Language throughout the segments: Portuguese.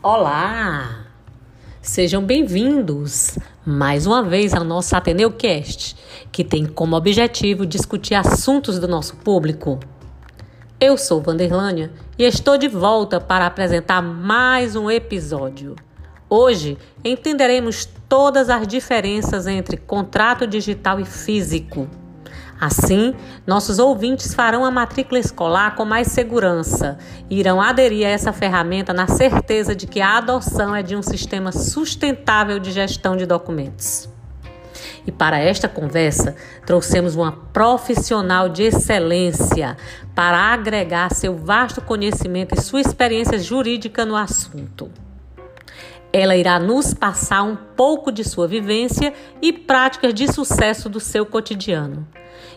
Olá! Sejam bem-vindos mais uma vez ao nosso Ateneu Cast, que tem como objetivo discutir assuntos do nosso público. Eu sou Vanderlânia e estou de volta para apresentar mais um episódio. Hoje entenderemos todas as diferenças entre contrato digital e físico. Assim, nossos ouvintes farão a matrícula escolar com mais segurança e irão aderir a essa ferramenta na certeza de que a adoção é de um sistema sustentável de gestão de documentos. E para esta conversa, trouxemos uma profissional de excelência para agregar seu vasto conhecimento e sua experiência jurídica no assunto. Ela irá nos passar um pouco de sua vivência e práticas de sucesso do seu cotidiano.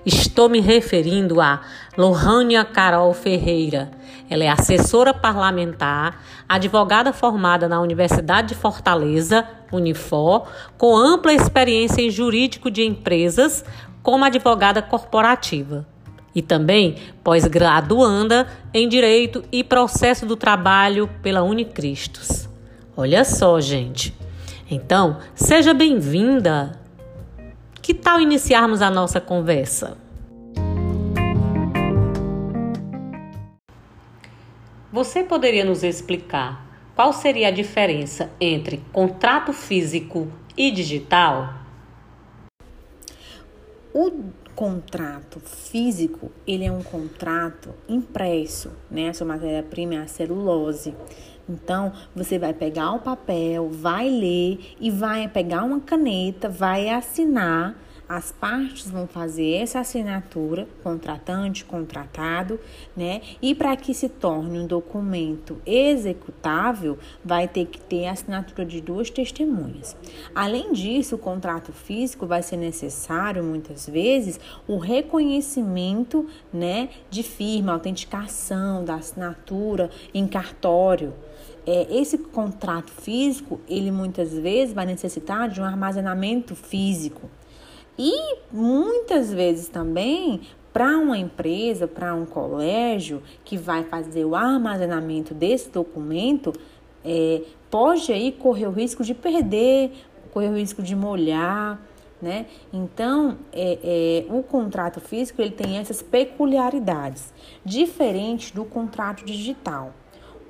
Estou me referindo a Lohânia Carol Ferreira. Ela é assessora parlamentar, advogada formada na Universidade de Fortaleza, Unifor, com ampla experiência em jurídico de empresas como advogada corporativa. E também pós-graduanda em Direito e Processo do Trabalho pela Unicristos. Olha só, gente. Então, seja bem-vinda. Que tal iniciarmos a nossa conversa? Você poderia nos explicar qual seria a diferença entre contrato físico e digital? O contrato físico, ele é um contrato impresso, né? A sua matéria-prima é a celulose. Então, você vai pegar o papel, vai ler e vai pegar uma caneta, vai assinar. As partes vão fazer essa assinatura, contratante, contratado, né? E para que se torne um documento executável, vai ter que ter a assinatura de duas testemunhas. Além disso, o contrato físico vai ser necessário, muitas vezes, o reconhecimento, né, de firma, autenticação da assinatura em cartório é, esse contrato físico, ele muitas vezes vai necessitar de um armazenamento físico. E muitas vezes também para uma empresa, para um colégio que vai fazer o armazenamento desse documento, é, pode aí correr o risco de perder, correr o risco de molhar, né? Então, é, é, o contrato físico ele tem essas peculiaridades, diferente do contrato digital.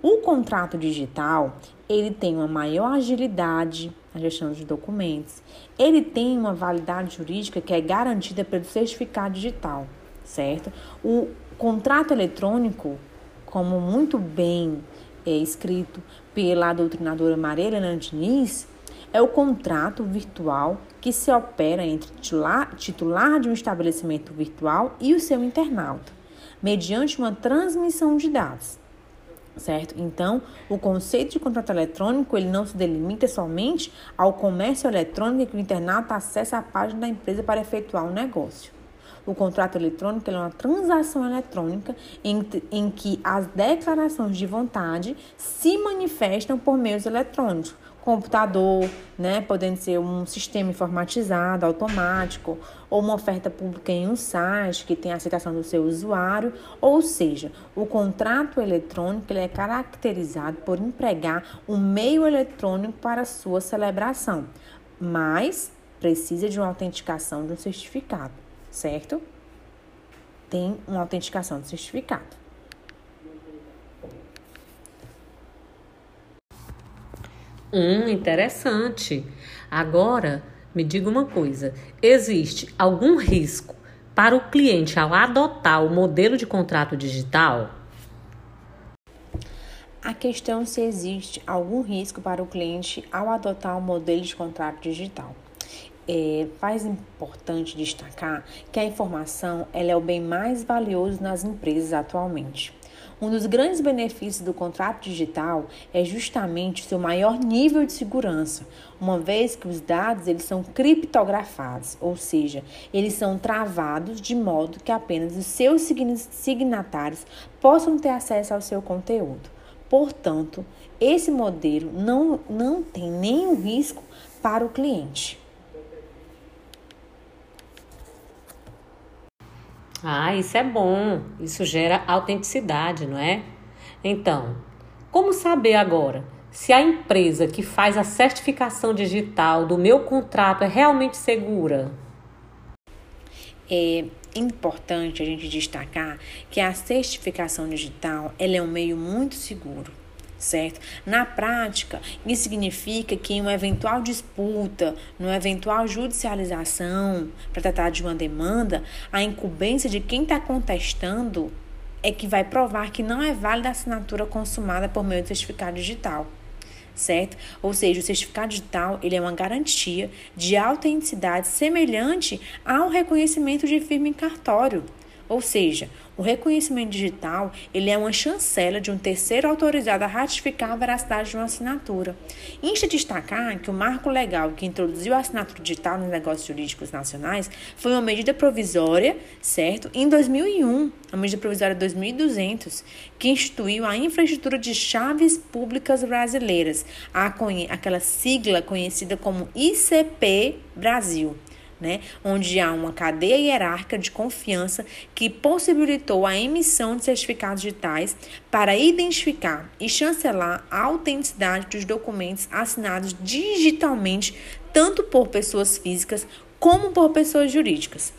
O contrato digital, ele tem uma maior agilidade na gestão de documentos. Ele tem uma validade jurídica que é garantida pelo certificado digital, certo? O contrato eletrônico, como muito bem é, escrito pela doutrinadora Maria Helena Diniz, é o contrato virtual que se opera entre titular, titular de um estabelecimento virtual e o seu internauta, mediante uma transmissão de dados certo? Então, o conceito de contrato eletrônico ele não se delimita somente ao comércio eletrônico que o internato acessa a página da empresa para efetuar um negócio. O contrato eletrônico é uma transação eletrônica em, em que as declarações de vontade se manifestam por meios eletrônicos, computador, né, podendo ser um sistema informatizado, automático, ou uma oferta pública em um site que tem a aceitação do seu usuário, ou seja, o contrato eletrônico ele é caracterizado por empregar um meio eletrônico para sua celebração, mas precisa de uma autenticação de um certificado, certo? Tem uma autenticação de certificado. Hum, interessante. Agora, me diga uma coisa: existe algum risco para o cliente ao adotar o modelo de contrato digital? A questão é se existe algum risco para o cliente ao adotar o modelo de contrato digital. É, faz importante destacar que a informação ela é o bem mais valioso nas empresas atualmente. Um dos grandes benefícios do contrato digital é justamente o seu maior nível de segurança, uma vez que os dados eles são criptografados, ou seja, eles são travados de modo que apenas os seus signatários possam ter acesso ao seu conteúdo. Portanto, esse modelo não, não tem nenhum risco para o cliente. Ah, isso é bom. Isso gera autenticidade, não é? Então, como saber agora se a empresa que faz a certificação digital do meu contrato é realmente segura? É importante a gente destacar que a certificação digital ela é um meio muito seguro certo? Na prática, isso significa que em uma eventual disputa, numa eventual judicialização para tratar de uma demanda, a incumbência de quem está contestando é que vai provar que não é válida a assinatura consumada por meio do certificado digital certo? Ou seja, o certificado digital ele é uma garantia de autenticidade semelhante ao reconhecimento de firma em cartório. Ou seja, o reconhecimento digital ele é uma chancela de um terceiro autorizado a ratificar a veracidade de uma assinatura. Insta destacar que o marco legal que introduziu a assinatura digital nos negócios jurídicos nacionais foi uma medida provisória, certo? Em 2001, a medida provisória 2200, que instituiu a infraestrutura de chaves públicas brasileiras, aquela sigla conhecida como ICP Brasil né, onde há uma cadeia hierárquica de confiança que possibilitou a emissão de certificados digitais para identificar e chancelar a autenticidade dos documentos assinados digitalmente, tanto por pessoas físicas como por pessoas jurídicas.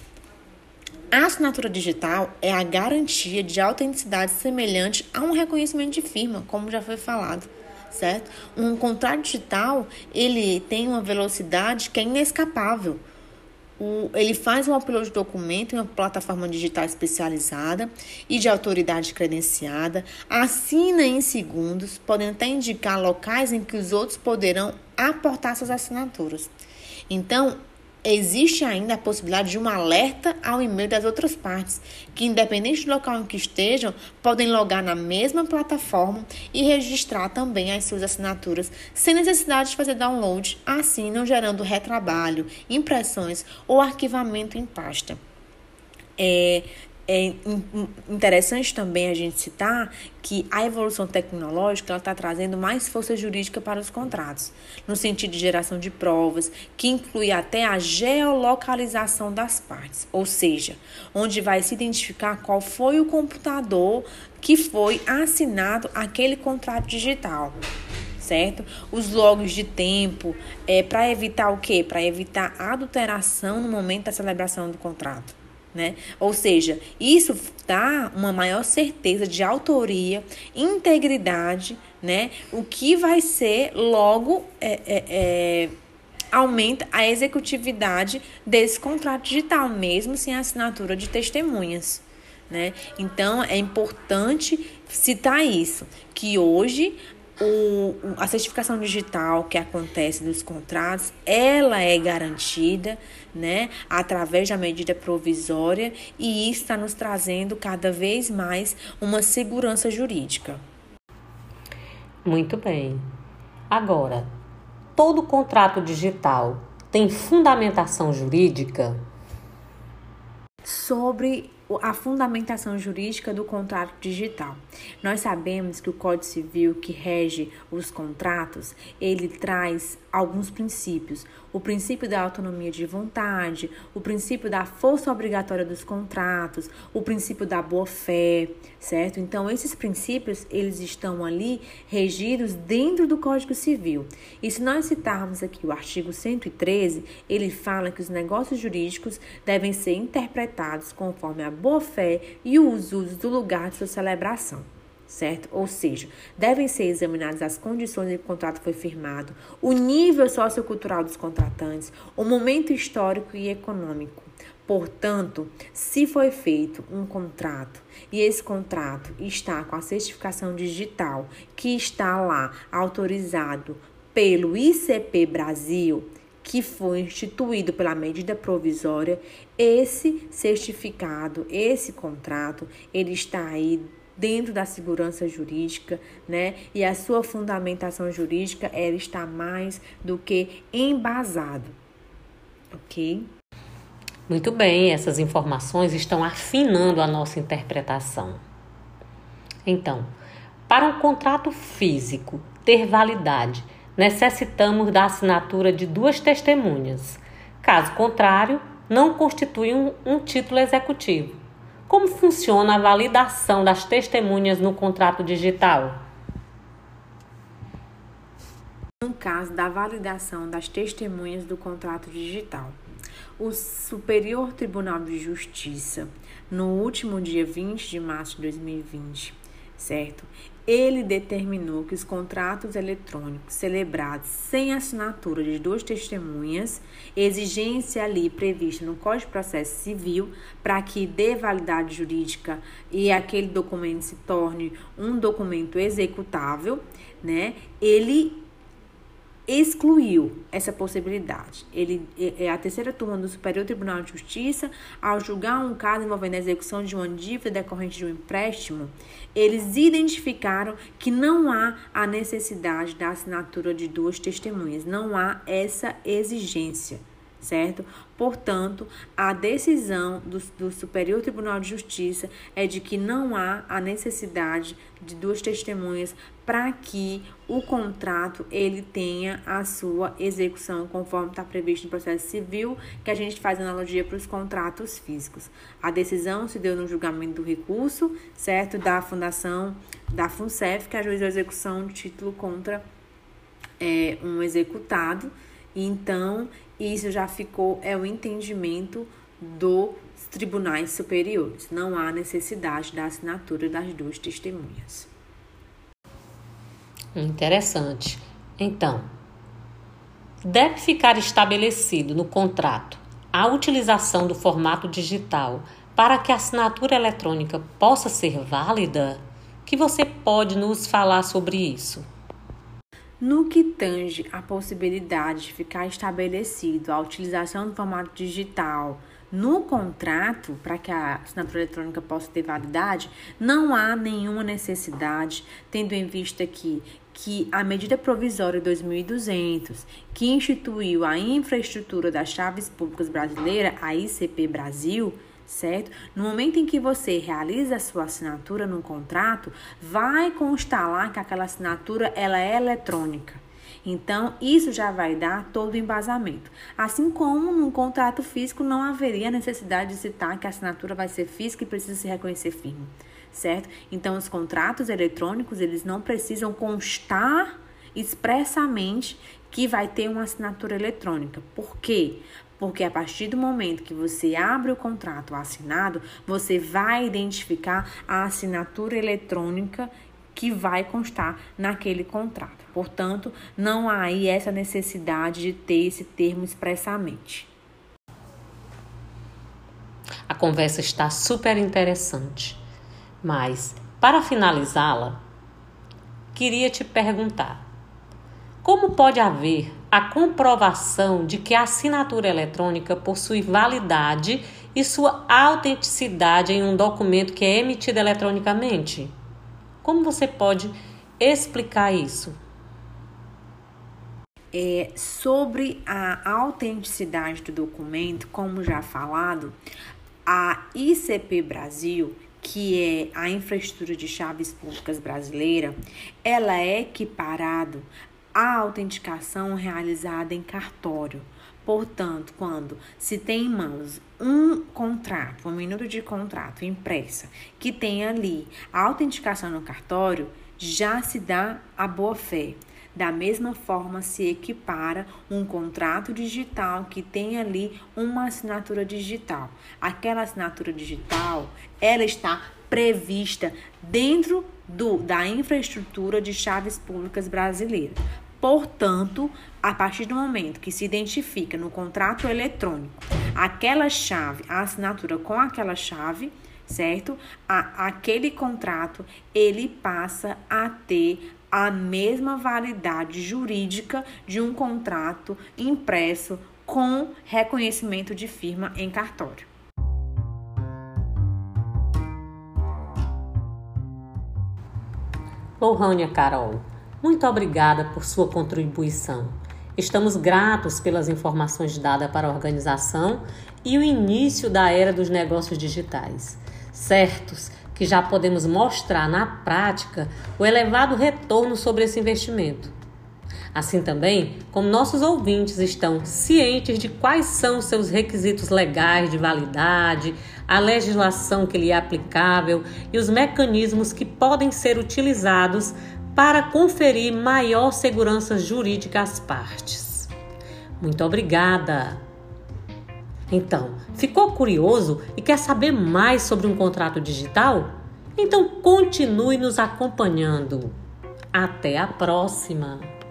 A assinatura digital é a garantia de autenticidade semelhante a um reconhecimento de firma, como já foi falado certo? Um contrato digital, ele tem uma velocidade que é inescapável o, ele faz um upload de documento em uma plataforma digital especializada e de autoridade credenciada, assina em segundos, podendo até indicar locais em que os outros poderão aportar suas assinaturas. Então, existe ainda a possibilidade de um alerta ao e-mail das outras partes, que, independente do local em que estejam, podem logar na mesma plataforma e registrar também as suas assinaturas, sem necessidade de fazer download, assim não gerando retrabalho, impressões ou arquivamento em pasta. É, é interessante também a gente citar que a evolução tecnológica está trazendo mais força jurídica para os contratos, no sentido de geração de provas, que inclui até a geolocalização das partes, ou seja, onde vai se identificar qual foi o computador que foi assinado aquele contrato digital certo? Os logos de tempo, é para evitar o quê? Para evitar adulteração no momento da celebração do contrato né? Ou seja, isso dá uma maior certeza de autoria, integridade, né? O que vai ser logo é, é, é, aumenta a executividade desse contrato digital, mesmo sem assinatura de testemunhas. Né? Então é importante citar isso, que hoje o, a certificação digital que acontece nos contratos, ela é garantida, né, através da medida provisória e isso está nos trazendo cada vez mais uma segurança jurídica. Muito bem. Agora, todo contrato digital tem fundamentação jurídica? Sobre a fundamentação jurídica do contrato digital. Nós sabemos que o Código Civil que rege os contratos, ele traz alguns princípios. O princípio da autonomia de vontade, o princípio da força obrigatória dos contratos, o princípio da boa-fé, certo? Então, esses princípios, eles estão ali regidos dentro do Código Civil. E se nós citarmos aqui o artigo 113, ele fala que os negócios jurídicos devem ser interpretados conforme a boa-fé e os usos do lugar de sua celebração certo? Ou seja, devem ser examinadas as condições em que o contrato foi firmado, o nível sociocultural dos contratantes, o momento histórico e econômico. Portanto, se foi feito um contrato e esse contrato está com a certificação digital que está lá autorizado pelo ICP Brasil, que foi instituído pela medida provisória, esse certificado, esse contrato, ele está aí dentro da segurança jurídica, né? E a sua fundamentação jurídica ela está mais do que embasado. OK? Muito bem, essas informações estão afinando a nossa interpretação. Então, para um contrato físico ter validade, necessitamos da assinatura de duas testemunhas. Caso contrário, não constitui um, um título executivo. Como funciona a validação das testemunhas no contrato digital? caso da validação das testemunhas do contrato digital. O Superior Tribunal de Justiça, no último dia 20 de março de 2020, certo? Ele determinou que os contratos eletrônicos celebrados sem assinatura de duas testemunhas, exigência ali prevista no Código de Processo Civil, para que dê validade jurídica e aquele documento se torne um documento executável, né? Ele excluiu essa possibilidade. Ele é a terceira turma do Superior Tribunal de Justiça, ao julgar um caso envolvendo a execução de uma dívida decorrente de um empréstimo, eles identificaram que não há a necessidade da assinatura de duas testemunhas, não há essa exigência certo? Portanto, a decisão do, do, Superior Tribunal de Justiça é de que não há a necessidade de duas testemunhas para que o contrato ele tenha a sua execução conforme está previsto no processo civil, que a gente faz analogia para os contratos físicos. A decisão se deu no julgamento do recurso, certo? Da fundação da FUNCEF, que ajuizou a execução de título contra é, um executado. Então, isso já ficou, é o entendimento dos tribunais superiores. Não há necessidade da assinatura das duas testemunhas. Interessante. Então, deve ficar estabelecido no contrato a utilização do formato digital para que a assinatura eletrônica possa ser válida? Que você pode nos falar sobre isso? No que tange a possibilidade de ficar estabelecido a utilização do formato digital no contrato para que a assinatura eletrônica possa ter validade, não há nenhuma necessidade, tendo em vista que que a medida provisória 2200, que instituiu a infraestrutura das chaves públicas brasileira, a ICP Brasil, certo? No momento em que você realiza a sua assinatura no contrato, vai constar lá que aquela assinatura ela é eletrônica. Então, isso já vai dar todo o embasamento. Assim como num contrato físico não haveria necessidade de citar que a assinatura vai ser física e precisa se reconhecer firme, certo? Então, os contratos eletrônicos, eles não precisam constar expressamente que vai ter uma assinatura eletrônica. Por quê? Porque a partir do momento que você abre o contrato assinado, você vai identificar a assinatura eletrônica que vai constar naquele contrato. Portanto, não há aí essa necessidade de ter esse termo expressamente. A conversa está super interessante, mas para finalizá-la, queria te perguntar: como pode haver a comprovação de que a assinatura eletrônica possui validade e sua autenticidade em um documento que é emitido eletronicamente? Como você pode explicar isso? É, sobre a autenticidade do documento, como já falado, a ICP Brasil, que é a infraestrutura de chaves públicas brasileira, ela é equiparado a autenticação realizada em cartório. Portanto, quando se tem em mãos um contrato, um minuto de contrato impressa, que tem ali a autenticação no cartório, já se dá a boa fé. Da mesma forma, se equipara um contrato digital que tem ali uma assinatura digital. Aquela assinatura digital, ela está prevista dentro do, da infraestrutura de chaves públicas brasileira. Portanto, a partir do momento que se identifica no contrato eletrônico aquela chave, a assinatura com aquela chave, certo? A, aquele contrato ele passa a ter a mesma validade jurídica de um contrato impresso com reconhecimento de firma em cartório. Lohânia Carol, muito obrigada por sua contribuição. Estamos gratos pelas informações dadas para a organização e o início da era dos negócios digitais. Certos que já podemos mostrar na prática o elevado retorno sobre esse investimento. Assim também, como nossos ouvintes estão cientes de quais são seus requisitos legais de validade, a legislação que lhe é aplicável e os mecanismos que podem ser utilizados para conferir maior segurança jurídica às partes. Muito obrigada! Então, ficou curioso e quer saber mais sobre um contrato digital? Então continue nos acompanhando. Até a próxima!